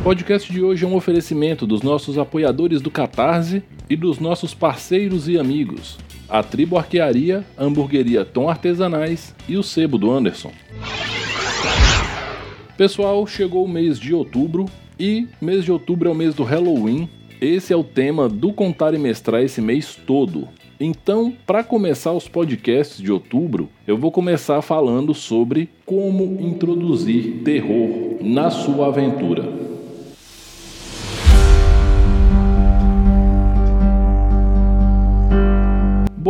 O podcast de hoje é um oferecimento dos nossos apoiadores do Catarse e dos nossos parceiros e amigos, a Tribo Arquearia, Hamburgueria Tom Artesanais e o Sebo do Anderson. Pessoal, chegou o mês de outubro e mês de outubro é o mês do Halloween. Esse é o tema do Contar e Mestrar esse mês todo. Então, para começar os podcasts de outubro, eu vou começar falando sobre como introduzir terror na sua aventura.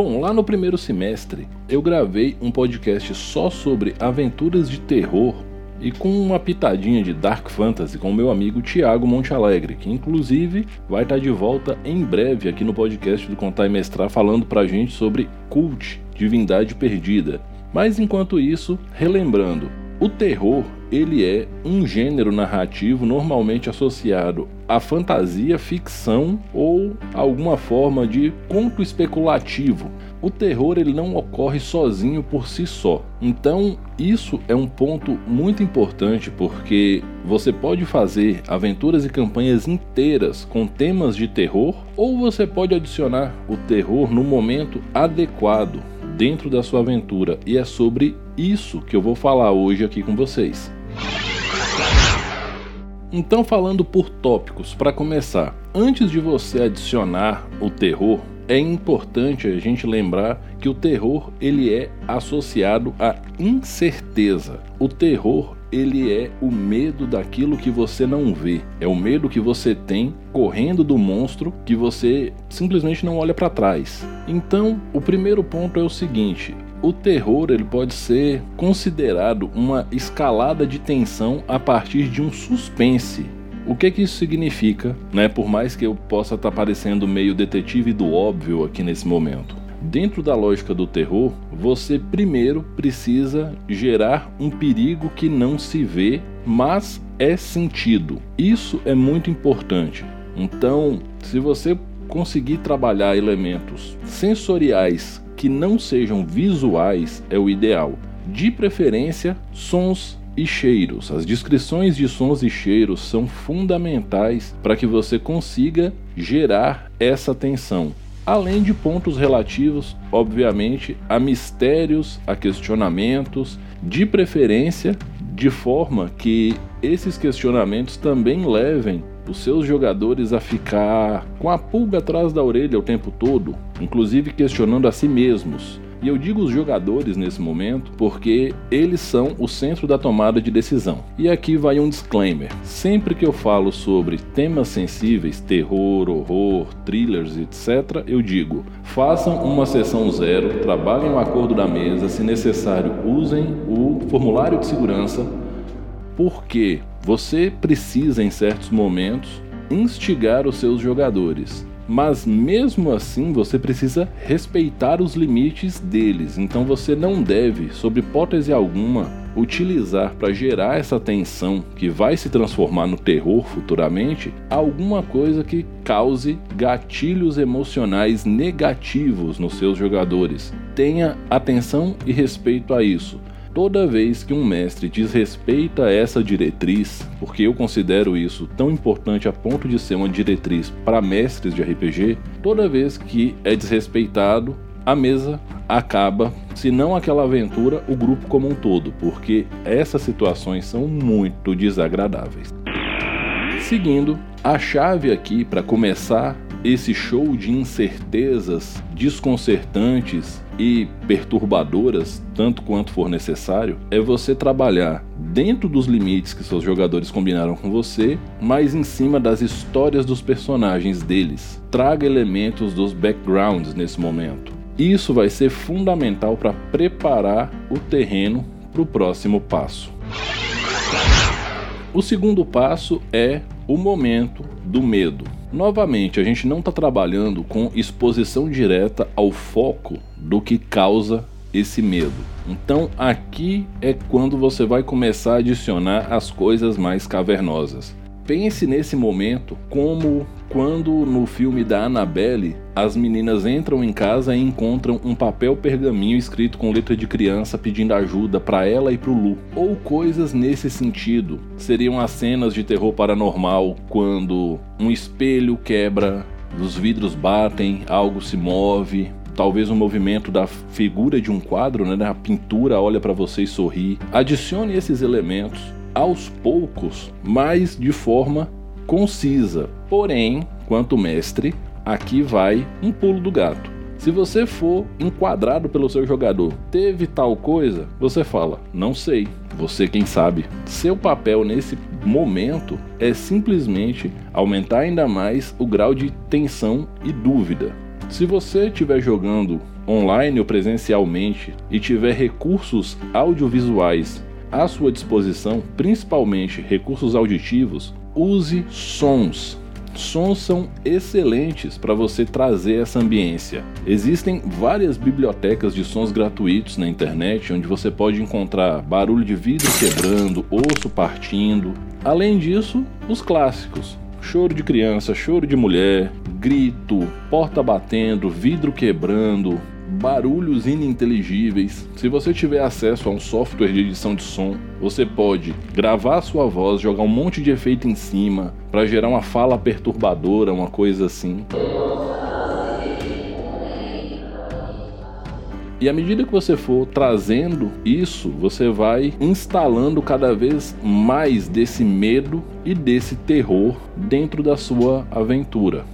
Bom, lá no primeiro semestre eu gravei um podcast só sobre aventuras de terror e com uma pitadinha de Dark Fantasy com meu amigo Tiago Montealegre, que inclusive vai estar de volta em breve aqui no podcast do Contar e Mestrar falando pra gente sobre Cult, Divindade Perdida. Mas enquanto isso, relembrando, o terror ele é um gênero narrativo normalmente associado à fantasia, ficção ou alguma forma de conto especulativo. O terror ele não ocorre sozinho por si só. Então, isso é um ponto muito importante porque você pode fazer aventuras e campanhas inteiras com temas de terror ou você pode adicionar o terror no momento adequado dentro da sua aventura e é sobre isso que eu vou falar hoje aqui com vocês. Então, falando por tópicos, para começar, antes de você adicionar o terror, é importante a gente lembrar que o terror ele é associado à incerteza. O terror ele é o medo daquilo que você não vê. É o medo que você tem correndo do monstro que você simplesmente não olha para trás. Então, o primeiro ponto é o seguinte: o terror ele pode ser considerado uma escalada de tensão a partir de um suspense. O que que isso significa, né? Por mais que eu possa estar tá parecendo meio detetive do óbvio aqui nesse momento. Dentro da lógica do terror, você primeiro precisa gerar um perigo que não se vê, mas é sentido. Isso é muito importante. Então, se você conseguir trabalhar elementos sensoriais que não sejam visuais, é o ideal. De preferência, sons e cheiros. As descrições de sons e cheiros são fundamentais para que você consiga gerar essa tensão além de pontos relativos, obviamente, a mistérios, a questionamentos, de preferência, de forma que esses questionamentos também levem os seus jogadores a ficar com a pulga atrás da orelha o tempo todo, inclusive questionando a si mesmos e eu digo os jogadores nesse momento porque eles são o centro da tomada de decisão. E aqui vai um disclaimer: sempre que eu falo sobre temas sensíveis, terror, horror, thrillers, etc., eu digo: façam uma sessão zero, trabalhem o acordo da mesa, se necessário, usem o formulário de segurança, porque você precisa, em certos momentos, instigar os seus jogadores mas mesmo assim você precisa respeitar os limites deles. Então você não deve, sob hipótese alguma, utilizar para gerar essa tensão que vai se transformar no terror futuramente alguma coisa que cause gatilhos emocionais negativos nos seus jogadores. Tenha atenção e respeito a isso. Toda vez que um mestre desrespeita essa diretriz, porque eu considero isso tão importante a ponto de ser uma diretriz para mestres de RPG, toda vez que é desrespeitado, a mesa acaba, se não aquela aventura, o grupo como um todo, porque essas situações são muito desagradáveis. Seguindo, a chave aqui para começar esse show de incertezas desconcertantes e perturbadoras, tanto quanto for necessário, é você trabalhar dentro dos limites que seus jogadores combinaram com você, mas em cima das histórias dos personagens deles. Traga elementos dos backgrounds nesse momento. Isso vai ser fundamental para preparar o terreno para o próximo passo. O segundo passo é o momento do medo. Novamente, a gente não está trabalhando com exposição direta ao foco do que causa esse medo. Então, aqui é quando você vai começar a adicionar as coisas mais cavernosas. Pense nesse momento como quando no filme da Annabelle as meninas entram em casa e encontram um papel pergaminho escrito com letra de criança pedindo ajuda para ela e pro Lu. Ou coisas nesse sentido. Seriam as cenas de terror paranormal quando um espelho quebra, os vidros batem, algo se move, talvez um movimento da figura de um quadro, né? A pintura olha para você e sorri. Adicione esses elementos aos poucos, mas de forma concisa. Porém, quanto mestre, aqui vai um pulo do gato. Se você for enquadrado pelo seu jogador, teve tal coisa, você fala, não sei, você quem sabe. Seu papel nesse momento é simplesmente aumentar ainda mais o grau de tensão e dúvida. Se você estiver jogando online ou presencialmente e tiver recursos audiovisuais à sua disposição, principalmente recursos auditivos, use sons. Sons são excelentes para você trazer essa ambiência. Existem várias bibliotecas de sons gratuitos na internet onde você pode encontrar barulho de vidro quebrando, osso partindo. Além disso, os clássicos: choro de criança, choro de mulher, grito, porta batendo, vidro quebrando, barulhos ininteligíveis. Se você tiver acesso a um software de edição de som, você pode gravar sua voz, jogar um monte de efeito em cima para gerar uma fala perturbadora, uma coisa assim. E à medida que você for trazendo isso, você vai instalando cada vez mais desse medo e desse terror dentro da sua aventura.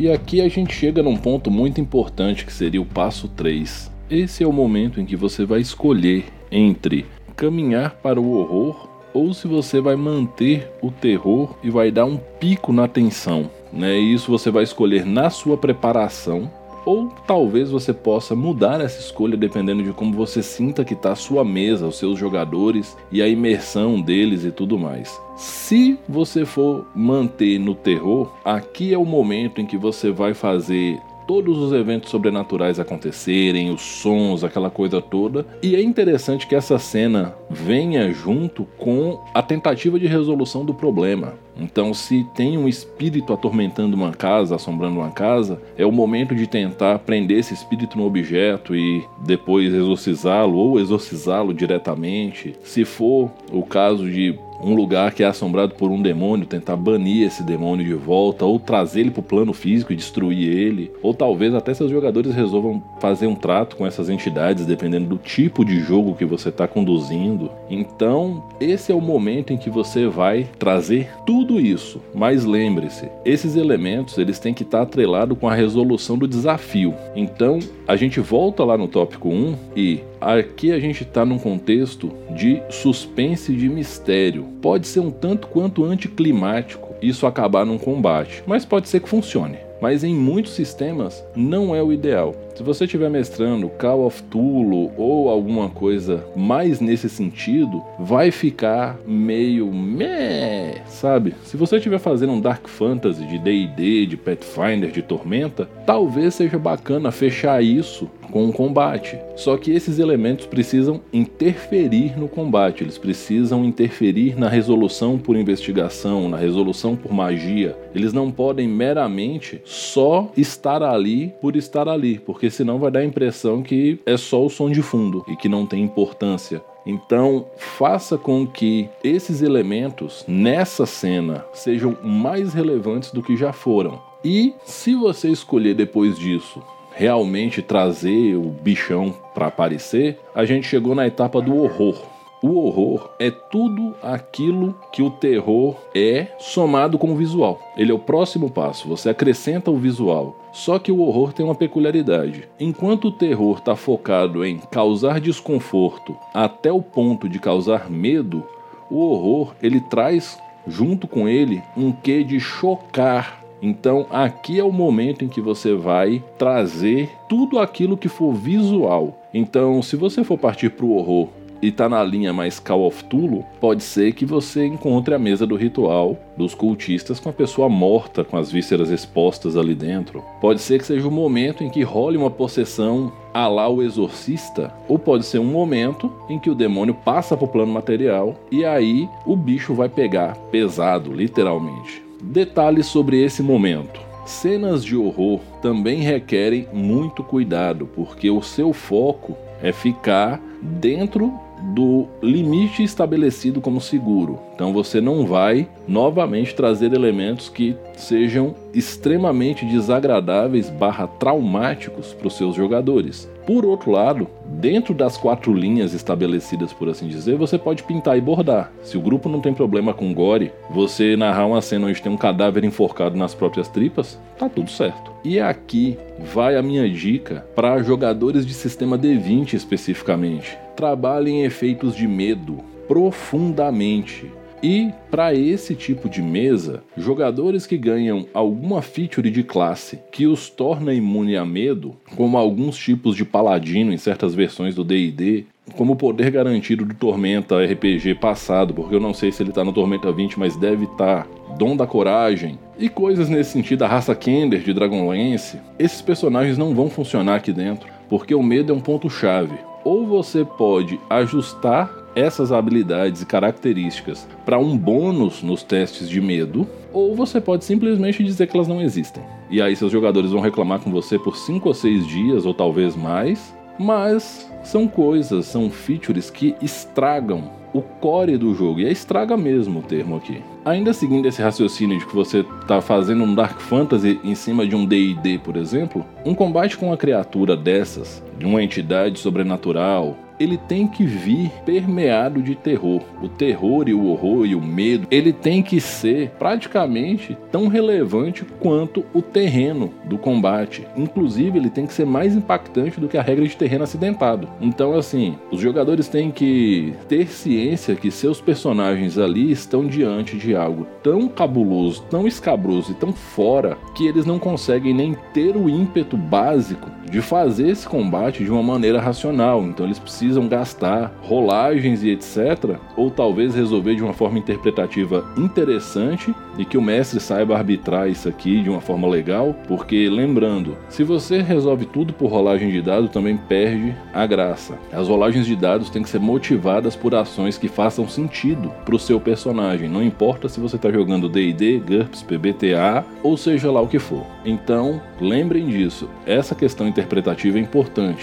E aqui a gente chega num ponto muito importante que seria o passo 3. Esse é o momento em que você vai escolher entre caminhar para o horror ou se você vai manter o terror e vai dar um pico na tensão. Né? Isso você vai escolher na sua preparação ou talvez você possa mudar essa escolha dependendo de como você sinta que está a sua mesa, os seus jogadores e a imersão deles e tudo mais. Se você for manter no terror, aqui é o momento em que você vai fazer todos os eventos sobrenaturais acontecerem, os sons, aquela coisa toda. E é interessante que essa cena venha junto com a tentativa de resolução do problema. Então, se tem um espírito atormentando uma casa, assombrando uma casa, é o momento de tentar prender esse espírito no objeto e depois exorcizá-lo ou exorcizá-lo diretamente. Se for o caso de um lugar que é assombrado por um demônio, tentar banir esse demônio de volta, ou trazer ele para o plano físico e destruir ele, ou talvez até seus jogadores resolvam fazer um trato com essas entidades, dependendo do tipo de jogo que você está conduzindo. Então, esse é o momento em que você vai trazer tudo isso. Mas lembre-se, esses elementos eles têm que estar atrelados com a resolução do desafio. Então, a gente volta lá no tópico 1 e Aqui a gente está num contexto de suspense de mistério. Pode ser um tanto quanto anticlimático isso acabar num combate, mas pode ser que funcione mas em muitos sistemas não é o ideal. Se você estiver mestrando Call of Tulo ou alguma coisa mais nesse sentido, vai ficar meio meh, sabe? Se você estiver fazendo um Dark Fantasy de D&D, de Pathfinder, de Tormenta, talvez seja bacana fechar isso com o combate. Só que esses elementos precisam interferir no combate, eles precisam interferir na resolução por investigação, na resolução por magia. Eles não podem meramente só estar ali por estar ali, porque senão vai dar a impressão que é só o som de fundo e que não tem importância. Então, faça com que esses elementos nessa cena sejam mais relevantes do que já foram. E se você escolher depois disso realmente trazer o bichão para aparecer, a gente chegou na etapa do horror. O horror é tudo aquilo que o terror é somado com o visual. Ele é o próximo passo, você acrescenta o visual. Só que o horror tem uma peculiaridade. Enquanto o terror está focado em causar desconforto até o ponto de causar medo, o horror ele traz junto com ele um quê de chocar então, aqui é o momento em que você vai trazer tudo aquilo que for visual. Então, se você for partir para o horror e tá na linha mais Call of Tulo, pode ser que você encontre a mesa do ritual dos cultistas com a pessoa morta, com as vísceras expostas ali dentro. Pode ser que seja o momento em que role uma possessão a lá o exorcista, ou pode ser um momento em que o demônio passa para o plano material e aí o bicho vai pegar pesado, literalmente. Detalhes sobre esse momento. Cenas de horror também requerem muito cuidado, porque o seu foco é ficar dentro do limite estabelecido como seguro. Então você não vai novamente trazer elementos que sejam extremamente desagradáveis barra traumáticos para os seus jogadores. Por outro lado, dentro das quatro linhas estabelecidas, por assim dizer, você pode pintar e bordar. Se o grupo não tem problema com gore, você narrar uma cena onde tem um cadáver enforcado nas próprias tripas, tá tudo certo. E aqui vai a minha dica para jogadores de sistema D20 especificamente. Trabalhem efeitos de medo profundamente. E para esse tipo de mesa, jogadores que ganham alguma feature de classe que os torna imune a medo, como alguns tipos de paladino em certas versões do D&D, como o poder garantido do Tormenta RPG passado, porque eu não sei se ele tá no Tormenta 20, mas deve estar. Tá. Dom da Coragem e coisas nesse sentido, a raça Kender de Dragonlance, esses personagens não vão funcionar aqui dentro, porque o medo é um ponto chave. Ou você pode ajustar essas habilidades e características para um bônus nos testes de medo, ou você pode simplesmente dizer que elas não existem. E aí seus jogadores vão reclamar com você por 5 ou 6 dias, ou talvez mais, mas são coisas, são features que estragam o core do jogo, e é estraga mesmo o termo aqui. Ainda seguindo esse raciocínio de que você está fazendo um Dark Fantasy em cima de um D&D, por exemplo, um combate com uma criatura dessas, de uma entidade sobrenatural, ele tem que vir permeado de terror. O terror e o horror e o medo, ele tem que ser praticamente tão relevante quanto o terreno do combate. Inclusive, ele tem que ser mais impactante do que a regra de terreno acidentado. Então, assim, os jogadores têm que ter ciência que seus personagens ali estão diante de algo tão cabuloso, tão escabroso e tão fora que eles não conseguem nem ter o ímpeto básico de fazer esse combate de uma maneira racional. Então, eles precisam gastar rolagens e etc. Ou talvez resolver de uma forma interpretativa interessante e que o mestre saiba arbitrar isso aqui de uma forma legal, porque lembrando, se você resolve tudo por rolagem de dados, também perde a graça. As rolagens de dados têm que ser motivadas por ações que façam sentido para o seu personagem, não importa se você está jogando D&D, GURPS, PBTA ou seja lá o que for. Então, lembrem disso, essa questão interpretativa é importante.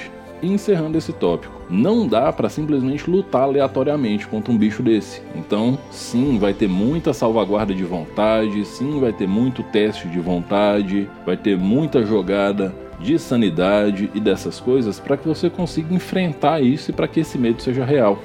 Encerrando esse tópico, não dá para simplesmente lutar aleatoriamente contra um bicho desse. Então, sim, vai ter muita salvaguarda de vontade, sim, vai ter muito teste de vontade, vai ter muita jogada de sanidade e dessas coisas para que você consiga enfrentar isso e para que esse medo seja real.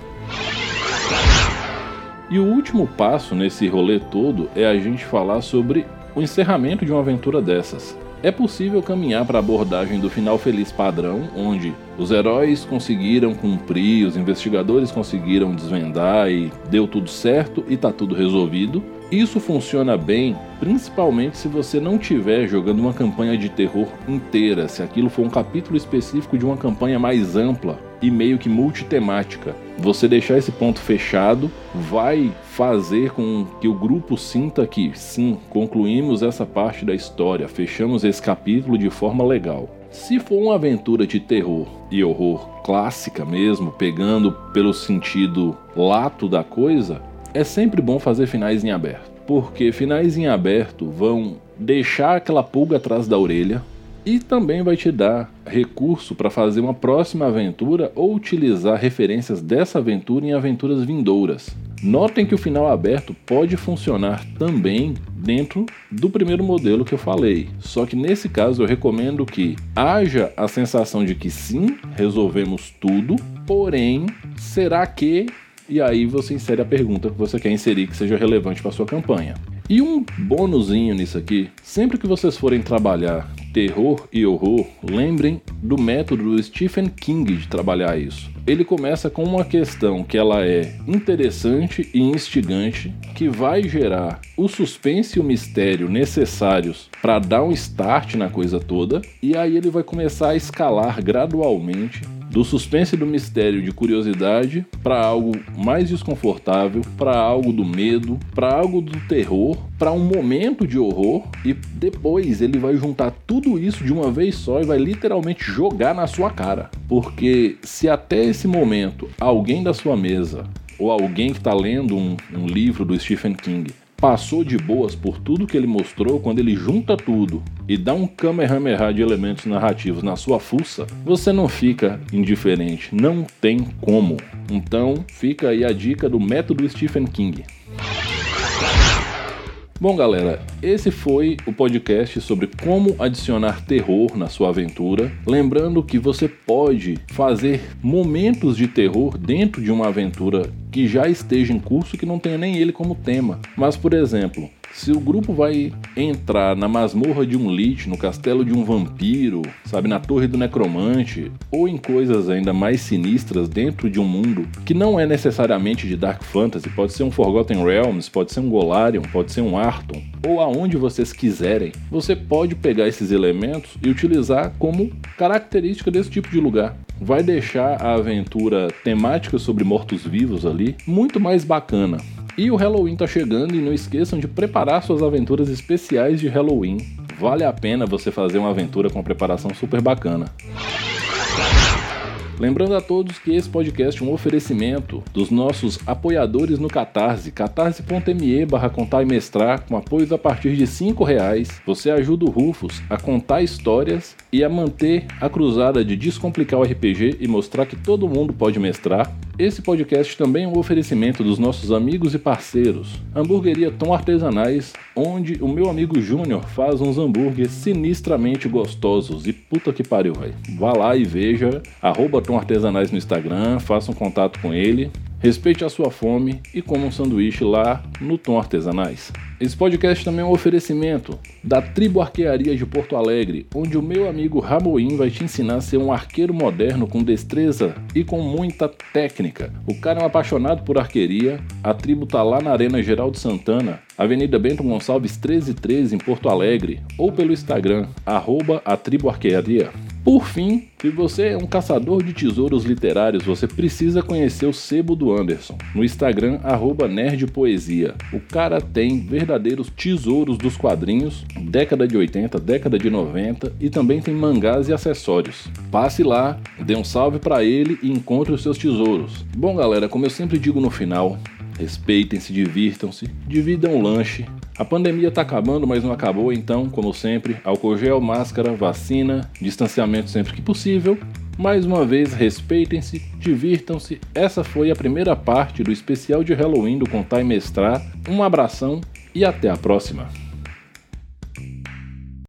E o último passo nesse rolê todo é a gente falar sobre o encerramento de uma aventura dessas. É possível caminhar para a abordagem do final feliz padrão, onde os heróis conseguiram cumprir, os investigadores conseguiram desvendar e deu tudo certo e tá tudo resolvido. Isso funciona bem, principalmente se você não estiver jogando uma campanha de terror inteira, se aquilo for um capítulo específico de uma campanha mais ampla e meio que multitemática. Você deixar esse ponto fechado vai fazer com que o grupo sinta que sim, concluímos essa parte da história, fechamos esse capítulo de forma legal. Se for uma aventura de terror e horror clássica mesmo, pegando pelo sentido lato da coisa, é sempre bom fazer finais em aberto, porque finais em aberto vão deixar aquela pulga atrás da orelha, e também vai te dar recurso para fazer uma próxima aventura ou utilizar referências dessa aventura em aventuras vindouras. Notem que o final aberto pode funcionar também dentro do primeiro modelo que eu falei. Só que nesse caso eu recomendo que haja a sensação de que sim, resolvemos tudo, porém, será que e aí você insere a pergunta que você quer inserir que seja relevante para sua campanha. E um bônusinho nisso aqui, sempre que vocês forem trabalhar terror e horror, lembrem do método do Stephen King de trabalhar isso. Ele começa com uma questão que ela é interessante e instigante, que vai gerar o suspense e o mistério necessários para dar um start na coisa toda, e aí ele vai começar a escalar gradualmente do suspense do mistério de curiosidade para algo mais desconfortável, para algo do medo, para algo do terror, para um momento de horror e depois ele vai juntar tudo isso de uma vez só e vai literalmente jogar na sua cara. Porque se até esse momento alguém da sua mesa ou alguém que está lendo um, um livro do Stephen King passou de boas por tudo que ele mostrou, quando ele junta tudo e dá um kamehameha de elementos narrativos na sua fuça, você não fica indiferente, não tem como. Então, fica aí a dica do método Stephen King. Bom, galera, esse foi o podcast sobre como adicionar terror na sua aventura. Lembrando que você pode fazer momentos de terror dentro de uma aventura que já esteja em curso que não tenha nem ele como tema. Mas, por exemplo, se o grupo vai entrar na masmorra de um lich, no castelo de um vampiro, sabe, na torre do necromante, ou em coisas ainda mais sinistras dentro de um mundo que não é necessariamente de Dark Fantasy, pode ser um Forgotten Realms, pode ser um Golarion, pode ser um Arton, ou aonde vocês quiserem, você pode pegar esses elementos e utilizar como característica desse tipo de lugar vai deixar a aventura temática sobre mortos-vivos ali muito mais bacana. E o Halloween tá chegando e não esqueçam de preparar suas aventuras especiais de Halloween. Vale a pena você fazer uma aventura com uma preparação super bacana. Lembrando a todos que esse podcast é um oferecimento dos nossos apoiadores no Catarse, catarse.me barra contar e mestrar, com apoios a partir de R$ reais. Você ajuda o Rufus a contar histórias e a manter a cruzada de descomplicar o RPG e mostrar que todo mundo pode mestrar. Esse podcast também é um oferecimento dos nossos amigos e parceiros, Hamburgueria Tom Artesanais, onde o meu amigo Júnior faz uns hambúrgueres sinistramente gostosos. E puta que pariu, velho. Vá lá e veja, arroba Tom Artesanais no Instagram, faça um contato com ele. Respeite a sua fome e coma um sanduíche lá no Tom Artesanais. Esse podcast também é um oferecimento da Tribo Arquearia de Porto Alegre, onde o meu amigo Ramoim vai te ensinar a ser um arqueiro moderno com destreza e com muita técnica. O cara é um apaixonado por arqueria, a tribo tá lá na Arena Geraldo Santana, Avenida Bento Gonçalves 1313 em Porto Alegre, ou pelo Instagram, arroba a Tribo Arquearia. Por fim, se você é um caçador de tesouros literários, você precisa conhecer o sebo do Anderson no Instagram @nerdpoesia. O cara tem verdadeiros tesouros dos quadrinhos, década de 80, década de 90 e também tem mangás e acessórios. Passe lá, dê um salve para ele e encontre os seus tesouros. Bom, galera, como eu sempre digo no final, respeitem-se, divirtam-se, dividam o lanche a pandemia está acabando, mas não acabou, então, como sempre, álcool gel, máscara, vacina, distanciamento sempre que possível. Mais uma vez, respeitem-se, divirtam-se. Essa foi a primeira parte do especial de Halloween do Contar e Mestrar. Um abração e até a próxima.